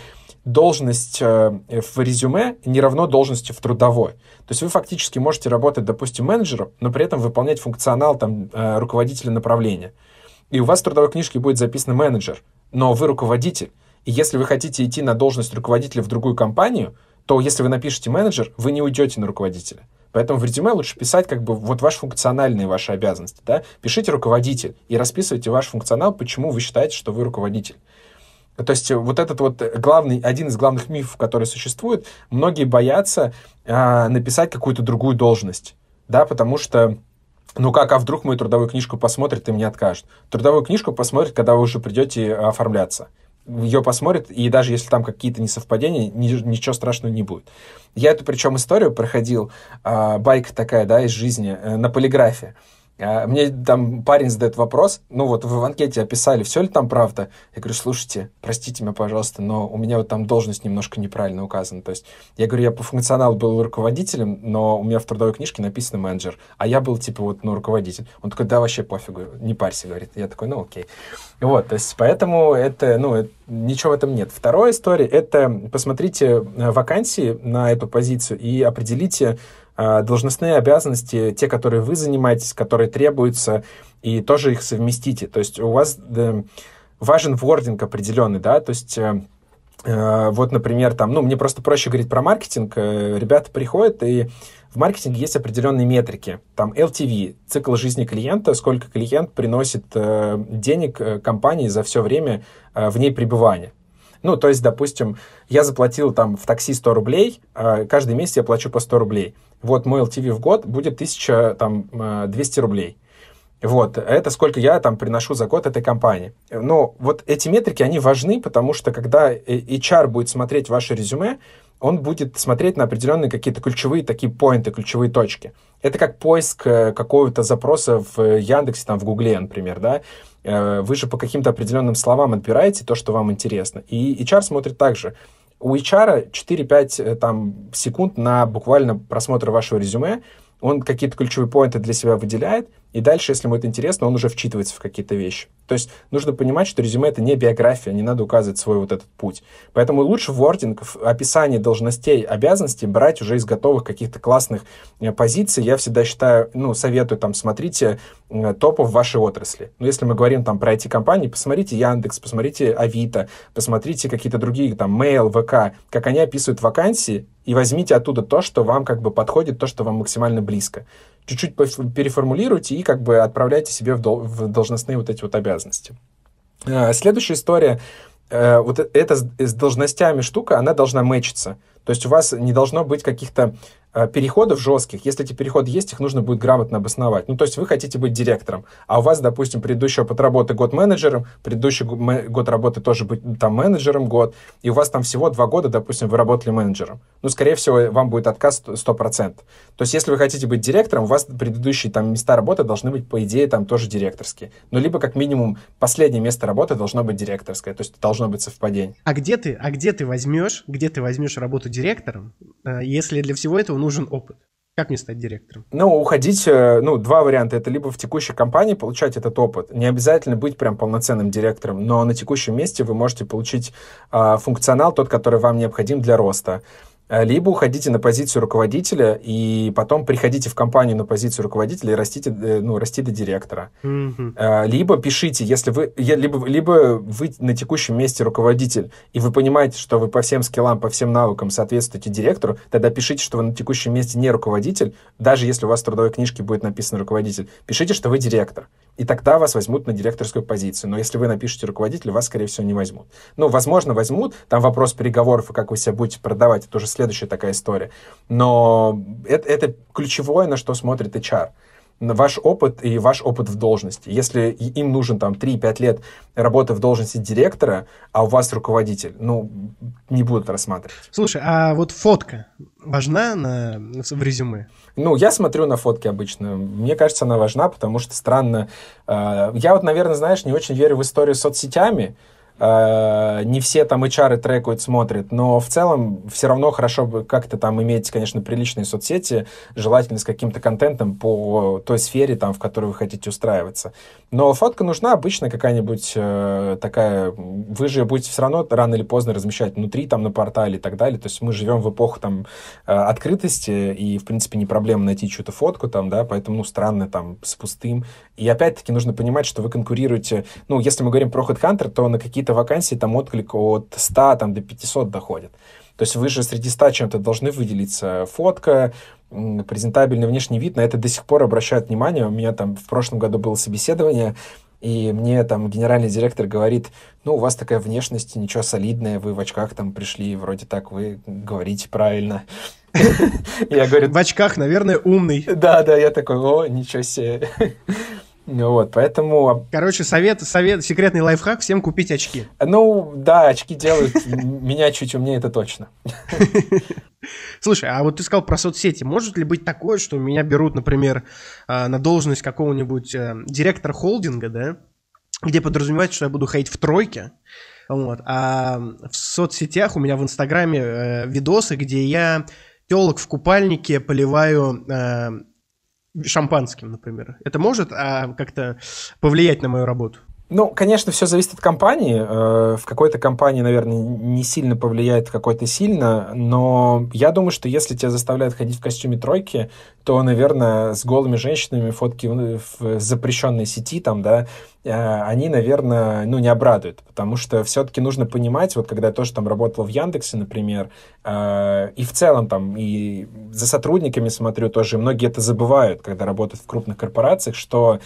должность э, в резюме не равно должности в трудовой. То есть вы фактически можете работать, допустим, менеджером, но при этом выполнять функционал там, э, руководителя направления. И у вас в трудовой книжке будет записан менеджер, но вы руководитель. И если вы хотите идти на должность руководителя в другую компанию, то если вы напишете менеджер, вы не уйдете на руководителя. Поэтому в резюме лучше писать как бы вот ваши функциональные ваши обязанности. Да? Пишите руководитель и расписывайте ваш функционал, почему вы считаете, что вы руководитель. То есть вот этот вот главный, один из главных мифов, который существует, многие боятся э, написать какую-то другую должность, да, потому что ну как, а вдруг мою трудовую книжку посмотрит и мне откажет? Трудовую книжку посмотрит, когда вы уже придете оформляться. Ее посмотрит, и даже если там какие-то несовпадения, ни, ничего страшного не будет. Я эту причем историю проходил, э, байка такая, да, из жизни, э, на полиграфе. А, мне там парень задает вопрос, ну вот вы в анкете описали, все ли там правда? Я говорю, слушайте, простите меня, пожалуйста, но у меня вот там должность немножко неправильно указана. То есть я говорю, я по функционалу был руководителем, но у меня в трудовой книжке написано менеджер, а я был типа вот, ну, руководитель. Он такой, да, вообще пофигу, не парься, говорит. Я такой, ну, окей. Вот, то есть поэтому это, ну, ничего в этом нет. Вторая история, это посмотрите э, вакансии на эту позицию и определите, должностные обязанности, те, которые вы занимаетесь, которые требуются, и тоже их совместите. То есть у вас важен вординг определенный, да, то есть э, э, вот, например, там, ну, мне просто проще говорить про маркетинг. Э, ребята приходят, и в маркетинге есть определенные метрики. Там LTV, цикл жизни клиента, сколько клиент приносит денег компании за все время в ней пребывания. Ну, то есть, допустим, я заплатил там в такси 100 рублей, каждый месяц я плачу по 100 рублей вот мой LTV в год будет 1200 э, рублей. Вот, это сколько я там приношу за год этой компании. Но вот эти метрики, они важны, потому что когда HR будет смотреть ваше резюме, он будет смотреть на определенные какие-то ключевые такие поинты, ключевые точки. Это как поиск э, какого-то запроса в Яндексе, там, в Гугле, например, да. Э, вы же по каким-то определенным словам отбираете то, что вам интересно. И HR смотрит также. У HR 4-5 э, там, секунд на буквально просмотр вашего резюме, он какие-то ключевые поинты для себя выделяет, и дальше, если ему это интересно, он уже вчитывается в какие-то вещи. То есть нужно понимать, что резюме — это не биография, не надо указывать свой вот этот путь. Поэтому лучше вординг, описание должностей, обязанностей брать уже из готовых каких-то классных э, позиций. Я всегда считаю, ну, советую там, смотрите э, топов вашей отрасли. Ну, если мы говорим там про IT-компании, посмотрите Яндекс, посмотрите Авито, посмотрите какие-то другие, там, Mail, ВК, как они описывают вакансии, и возьмите оттуда то, что вам как бы подходит, то, что вам максимально близко. Чуть-чуть переформулируйте и как бы отправляйте себе в, дол- в должностные вот эти вот обязанности. А, следующая история. Э, вот эта с должностями штука, она должна мэчиться. То есть у вас не должно быть каких-то переходов жестких, если эти переходы есть, их нужно будет грамотно обосновать. Ну, то есть вы хотите быть директором, а у вас, допустим, предыдущий опыт работы год менеджером, предыдущий год работы тоже быть там менеджером год, и у вас там всего два года, допустим, вы работали менеджером. Ну, скорее всего, вам будет отказ 100%. То есть если вы хотите быть директором, у вас предыдущие там места работы должны быть, по идее, там тоже директорские. Ну, либо как минимум последнее место работы должно быть директорское, то есть должно быть совпадение. А где ты, а где ты возьмешь, где ты возьмешь работу директором, э, если для всего этого нужен опыт. Как мне стать директором? Ну, уходить, э, ну, два варианта. Это либо в текущей компании получать этот опыт. Не обязательно быть прям полноценным директором, но на текущем месте вы можете получить э, функционал, тот, который вам необходим для роста. Э, либо уходите на позицию руководителя и потом приходите в компанию на позицию руководителя и растите, э, ну, расти до директора. Mm-hmm. Либо пишите, если вы, либо, либо вы на текущем месте руководитель, и вы понимаете, что вы по всем скиллам, по всем навыкам соответствуете директору, тогда пишите, что вы на текущем месте не руководитель, даже если у вас в трудовой книжке будет написано руководитель, пишите, что вы директор. И тогда вас возьмут на директорскую позицию. Но если вы напишете руководитель, вас, скорее всего, не возьмут. Ну, возможно, возьмут. Там вопрос переговоров и как вы себя будете продавать, это уже следующая такая история. Но это, это ключевое, на что смотрит HR ваш опыт и ваш опыт в должности. Если им нужен там 3-5 лет работы в должности директора, а у вас руководитель, ну, не будут рассматривать. Слушай, а вот фотка важна на, в резюме? Ну, я смотрю на фотки обычно. Мне кажется, она важна, потому что странно. Э, я вот, наверное, знаешь, не очень верю в историю с соцсетями, не все там HR трекают, смотрят, но в целом все равно хорошо бы как-то там иметь, конечно, приличные соцсети, желательно с каким-то контентом по той сфере, там, в которой вы хотите устраиваться. Но фотка нужна обычно какая-нибудь э, такая, вы же будете все равно рано или поздно размещать внутри, там, на портале и так далее, то есть мы живем в эпоху там э, открытости, и, в принципе, не проблема найти чью-то фотку там, да, поэтому, ну, странно там с пустым. И опять-таки нужно понимать, что вы конкурируете, ну, если мы говорим про HeadHunter, то на какие-то вакансии там отклик от 100 там, до 500 доходит. То есть вы же среди 100 чем-то должны выделиться. Фотка, презентабельный внешний вид, на это до сих пор обращают внимание. У меня там в прошлом году было собеседование, и мне там генеральный директор говорит, ну, у вас такая внешность, ничего солидная, вы в очках там пришли, вроде так вы говорите правильно. (laughs) Я говорю... В очках, наверное, умный. Да, да, я такой, о, ничего себе. Вот, поэтому... Короче, совет, совет, секретный лайфхак, всем купить очки. Ну, да, очки делают меня чуть умнее, это точно. (laughs) Слушай, а вот ты сказал про соцсети. Может ли быть такое, что меня берут, например, а, на должность какого-нибудь э, директора холдинга, да, где подразумевается, что я буду ходить в тройке, вот, а в соцсетях у меня в Инстаграме э, видосы, где я телок в купальнике поливаю э, шампанским, например. Это может а, как-то повлиять на мою работу? Ну, конечно, все зависит от компании. Э, в какой-то компании, наверное, не сильно повлияет, в какой-то сильно, но я думаю, что если тебя заставляют ходить в костюме тройки, то, наверное, с голыми женщинами фотки в запрещенной сети там, да, э, они, наверное, ну, не обрадуют, потому что все-таки нужно понимать, вот когда я тоже там работал в Яндексе, например, э, и в целом там, и за сотрудниками смотрю тоже, многие это забывают, когда работают в крупных корпорациях, что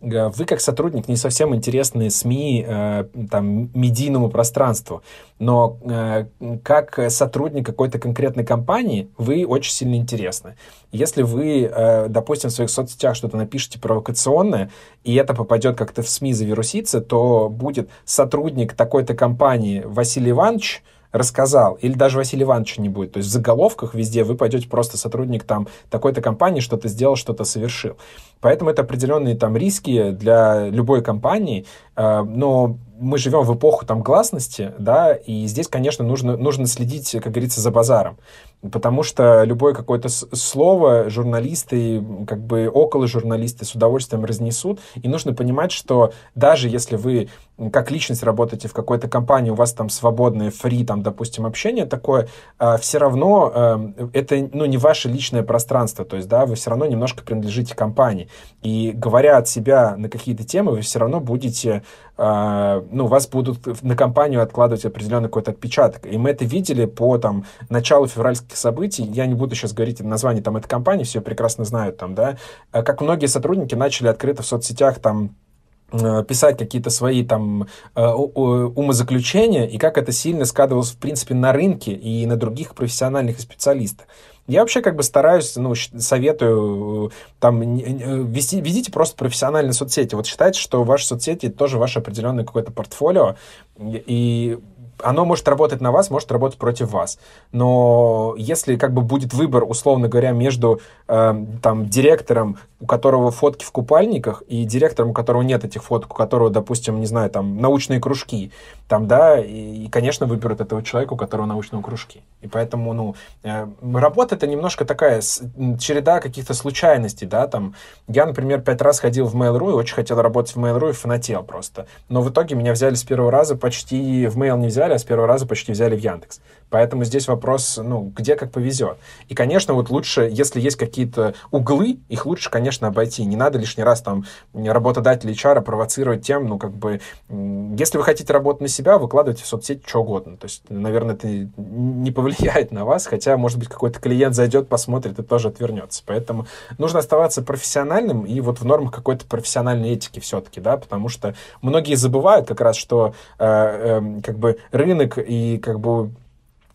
вы как сотрудник не совсем интересны СМИ, э, там, медийному пространству, но э, как сотрудник какой-то конкретной компании вы очень сильно интересны. Если вы, допустим, в своих соцсетях что-то напишите провокационное, и это попадет как-то в СМИ, завирусится, то будет сотрудник такой-то компании Василий Иванович, рассказал, или даже Василий Иванович не будет. То есть в заголовках везде вы пойдете просто сотрудник там такой-то компании, что-то сделал, что-то совершил. Поэтому это определенные там риски для любой компании, э, но мы живем в эпоху там гласности, да, и здесь, конечно, нужно, нужно следить, как говорится, за базаром. Потому что любое какое-то слово журналисты, как бы около журналисты с удовольствием разнесут. И нужно понимать, что даже если вы как личность работаете в какой-то компании, у вас там свободное, фри, там, допустим, общение такое, а, все равно э, это, ну, не ваше личное пространство, то есть, да, вы все равно немножко принадлежите компании. И говоря от себя на какие-то темы, вы все равно будете, а, ну, вас будут на компанию откладывать определенный какой-то отпечаток. И мы это видели по, там, началу февральских событий, я не буду сейчас говорить название там этой компании, все прекрасно знают там, да, а как многие сотрудники начали открыто в соцсетях там Э, писать какие-то свои там э, умозаключения, и как это сильно складывалось, в принципе, на рынке и на других профессиональных специалистах. Я вообще как бы стараюсь, ну, советую, э, там, вести, ведите просто профессиональные соцсети. Вот считайте, что ваши соцсети тоже ваше определенное какое-то портфолио, и оно может работать на вас, может работать против вас. Но если как бы будет выбор, условно говоря, между э, там директором, у которого фотки в купальниках, и директором, у которого нет этих фоток, у которого, допустим, не знаю, там научные кружки, там, да, и, и конечно, выберут этого человека, у которого научные кружки. И поэтому, ну, э, работа это немножко такая череда каких-то случайностей, да, там. Я, например, пять раз ходил в Mail.ru и очень хотел работать в Mail.ru и фанател просто. Но в итоге меня взяли с первого раза, почти в Mail не взяли, а с первого раза почти взяли в Яндекс. Поэтому здесь вопрос, ну, где как повезет. И, конечно, вот лучше, если есть какие-то углы, их лучше, конечно, обойти. Не надо лишний раз там работодателя HR провоцировать тем, ну, как бы, если вы хотите работать на себя, выкладывайте в соцсети что угодно. То есть, наверное, это не повлияет на вас, хотя, может быть, какой-то клиент зайдет, посмотрит и тоже отвернется. Поэтому нужно оставаться профессиональным и вот в нормах какой-то профессиональной этики все-таки, да, потому что многие забывают как раз, что э, э, как бы рынок и как бы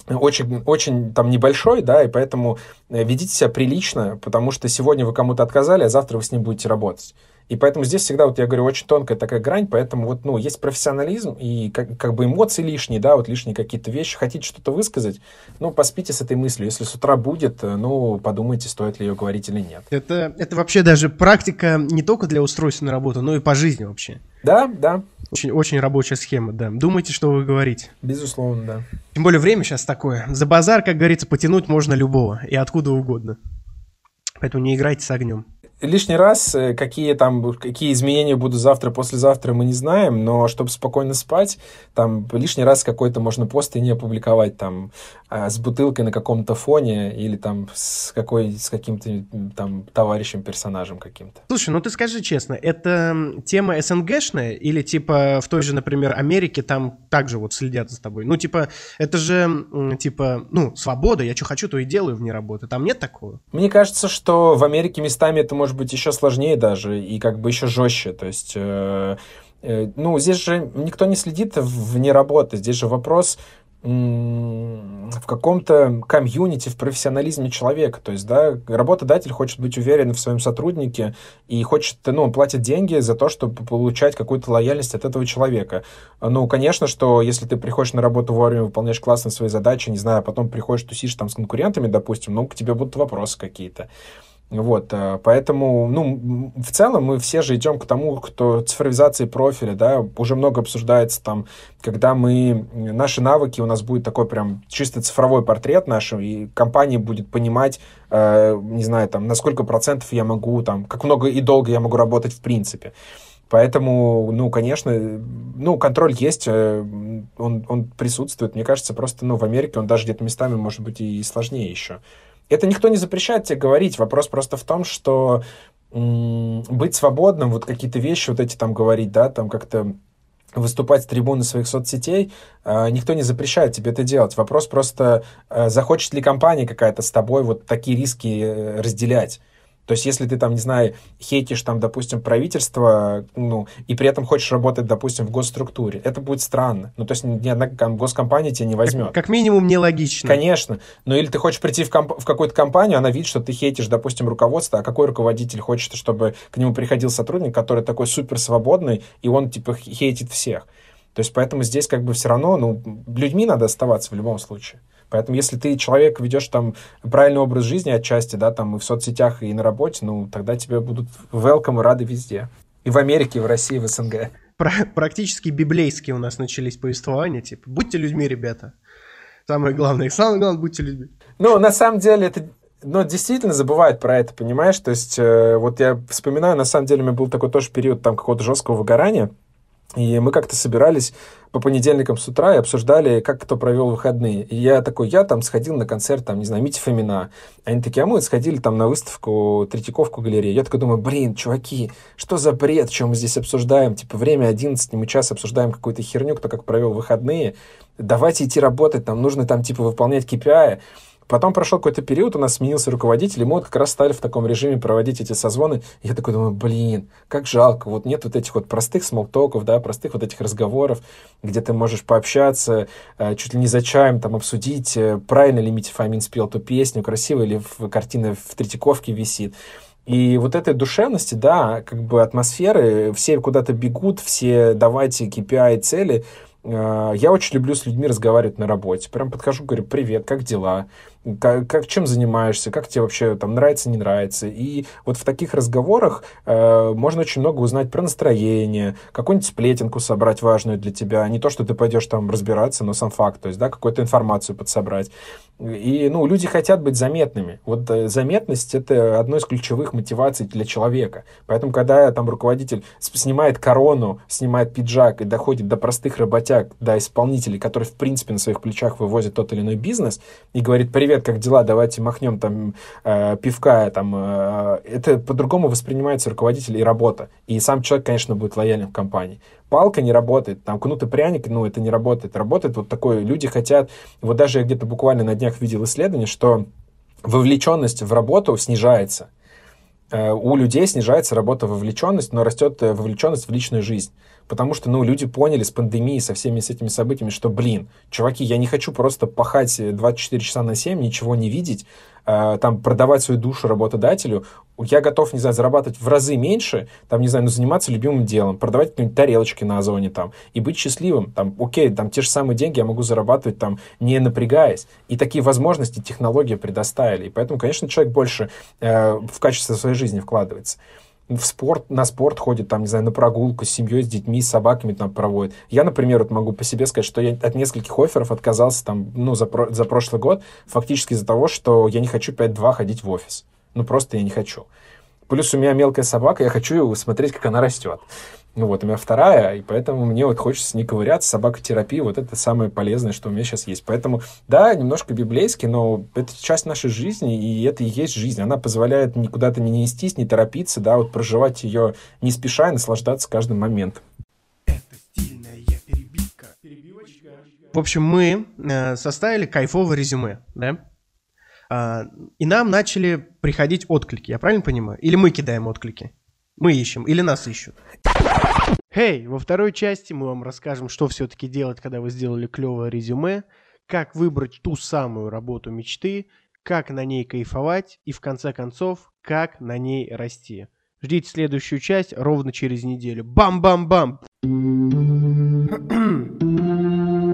очень, очень там небольшой, да, и поэтому э, ведите себя прилично, потому что сегодня вы кому-то отказали, а завтра вы с ним будете работать. И поэтому здесь всегда, вот я говорю, очень тонкая такая грань, поэтому вот, ну, есть профессионализм и как, как бы эмоции лишние, да, вот лишние какие-то вещи. Хотите что-то высказать, ну, поспите с этой мыслью. Если с утра будет, э, ну, подумайте, стоит ли ее говорить или нет. Это, это вообще даже практика не только для устройства на работу, но и по жизни вообще. Да, да. Очень, очень рабочая схема, да. Думайте, что вы говорите. Безусловно, да. Тем более время сейчас такое. За базар, как говорится, потянуть можно любого и откуда угодно. Поэтому не играйте с огнем лишний раз, э, какие там, какие изменения будут завтра, послезавтра, мы не знаем, но чтобы спокойно спать, там лишний раз какой-то можно пост и не опубликовать там а, с бутылкой на каком-то фоне или там с какой, с каким-то там товарищем, персонажем каким-то. Слушай, ну ты скажи честно, это тема СНГшная или типа в той же, например, Америке там также вот следят за тобой? Ну типа, это же типа, ну, свобода, я что хочу, то и делаю вне работы. Там нет такого? Мне кажется, что в Америке местами это может может быть еще сложнее даже и как бы еще жестче. То есть, э, э, ну, здесь же никто не следит вне работы. Здесь же вопрос в каком-то комьюнити, в профессионализме человека. То есть, да, работодатель хочет быть уверен в своем сотруднике и хочет, ну, он платит деньги за то, чтобы получать какую-то лояльность от этого человека. Ну, конечно, что если ты приходишь на работу вовремя, выполняешь классно свои задачи, не знаю, а потом приходишь, тусишь там с конкурентами, допустим, ну, к тебе будут вопросы какие-то. Вот, э, поэтому, ну, в целом мы все же идем к тому, кто цифровизации профиля, да, уже много обсуждается там, когда мы, наши навыки, у нас будет такой прям чисто цифровой портрет наш, и компания будет понимать, э, не знаю, там, на сколько процентов я могу, там, как много и долго я могу работать в принципе. Поэтому, ну, конечно, ну, контроль есть, э, он, он присутствует. Мне кажется, просто, ну, в Америке он даже где-то местами может быть и сложнее еще. Это никто не запрещает тебе говорить. Вопрос просто в том, что быть свободным, вот какие-то вещи вот эти там говорить, да, там как-то выступать с трибуны своих соцсетей, э, никто не запрещает тебе это делать. Вопрос просто, э, захочет ли компания какая-то с тобой вот такие риски э, разделять. То есть, если ты там, не знаю, хейтишь там, допустим, правительство, ну, и при этом хочешь работать, допустим, в госструктуре, это будет странно. Ну, то есть, ни одна госкомпания тебя не возьмет. Как, как минимум, нелогично. Конечно. Ну, или ты хочешь прийти в, комп- в какую-то компанию, она видит, что ты хейтишь, допустим, руководство, а какой руководитель хочет, чтобы к нему приходил сотрудник, который такой супер свободный, и он, типа, хейтит всех. То есть, поэтому здесь как бы все равно, ну, людьми надо оставаться в любом случае. Поэтому если ты человек ведешь там правильный образ жизни отчасти, да, там и в соцсетях, и на работе, ну, тогда тебе будут welcome и рады везде. И в Америке, и в России, и в СНГ. практически библейские у нас начались повествования, типа, будьте людьми, ребята. Самое главное, самое главное, будьте людьми. Ну, на самом деле, это но действительно забывают про это, понимаешь? То есть, э, вот я вспоминаю, на самом деле, у меня был такой тоже период там какого-то жесткого выгорания, и мы как-то собирались по понедельникам с утра и обсуждали, как кто провел выходные. И я такой, я там сходил на концерт, там, не знаю, Мити Фомина. Они такие, а мы сходили там на выставку Третьяковку галереи. Я такой думаю, блин, чуваки, что за бред, что мы здесь обсуждаем? Типа, время 11, мы час обсуждаем какую-то херню, кто как провел выходные. Давайте идти работать, нам нужно там, типа, выполнять KPI. Потом прошел какой-то период, у нас сменился руководитель, и мы вот как раз стали в таком режиме проводить эти созвоны. И я такой думаю, блин, как жалко, вот нет вот этих вот простых смолтоков, да, простых вот этих разговоров, где ты можешь пообщаться, э, чуть ли не за чаем там обсудить, э, правильно ли Митя Фомин спел ту песню, красиво ли картина в Третьяковке висит. И вот этой душевности, да, как бы атмосферы, все куда-то бегут, все давайте KPI цели. Э, я очень люблю с людьми разговаривать на работе. Прям подхожу, говорю, привет, как дела? Как, чем занимаешься, как тебе вообще там нравится, не нравится. И вот в таких разговорах э, можно очень много узнать про настроение, какую-нибудь сплетенку собрать важную для тебя. Не то, что ты пойдешь там разбираться, но сам факт, то есть, да, какую-то информацию подсобрать. И, ну, люди хотят быть заметными. Вот э, заметность — это одно из ключевых мотиваций для человека. Поэтому, когда там руководитель снимает корону, снимает пиджак и доходит до простых работяг, до исполнителей, которые, в принципе, на своих плечах вывозят тот или иной бизнес, и говорит, привет, привет, как дела, давайте махнем там э, пивка, там, э, это по-другому воспринимается руководитель и работа. И сам человек, конечно, будет лоялен в компании. Палка не работает, там кнут и пряник, ну, это не работает. Работает вот такое, люди хотят, вот даже я где-то буквально на днях видел исследование, что вовлеченность в работу снижается. Э, у людей снижается работа вовлеченность, но растет э, вовлеченность в личную жизнь. Потому что, ну, люди поняли с пандемией, со всеми с этими событиями, что, блин, чуваки, я не хочу просто пахать 24 часа на 7, ничего не видеть, э, там, продавать свою душу работодателю. Я готов, не знаю, зарабатывать в разы меньше, там, не знаю, ну, заниматься любимым делом, продавать какие-нибудь тарелочки на Озоне, там, и быть счастливым. Там, окей, там, те же самые деньги я могу зарабатывать, там, не напрягаясь. И такие возможности технологии предоставили. И поэтому, конечно, человек больше э, в качество своей жизни вкладывается в спорт, на спорт ходит, там, не знаю, на прогулку с семьей, с детьми, с собаками там проводит. Я, например, вот могу по себе сказать, что я от нескольких офферов отказался там, ну, за, про, за прошлый год, фактически из-за того, что я не хочу 5-2 ходить в офис. Ну, просто я не хочу. Плюс у меня мелкая собака, я хочу смотреть, как она растет. Ну вот, у меня вторая, и поэтому мне вот хочется не ковыряться, собакотерапия, вот это самое полезное, что у меня сейчас есть. Поэтому, да, немножко библейски, но это часть нашей жизни, и это и есть жизнь. Она позволяет никуда-то не нестись, не торопиться, да, вот проживать ее не спеша и наслаждаться каждым моментом. Это стильная перебивка. Перебивочка. В общем, мы э, составили кайфовое резюме, да? А, и нам начали приходить отклики, я правильно понимаю? Или мы кидаем отклики? Мы ищем, или нас ищут? Hey, во второй части мы вам расскажем, что все-таки делать, когда вы сделали клевое резюме, как выбрать ту самую работу мечты, как на ней кайфовать и, в конце концов, как на ней расти. Ждите следующую часть ровно через неделю. Бам-бам-бам!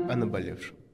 О наболевшем.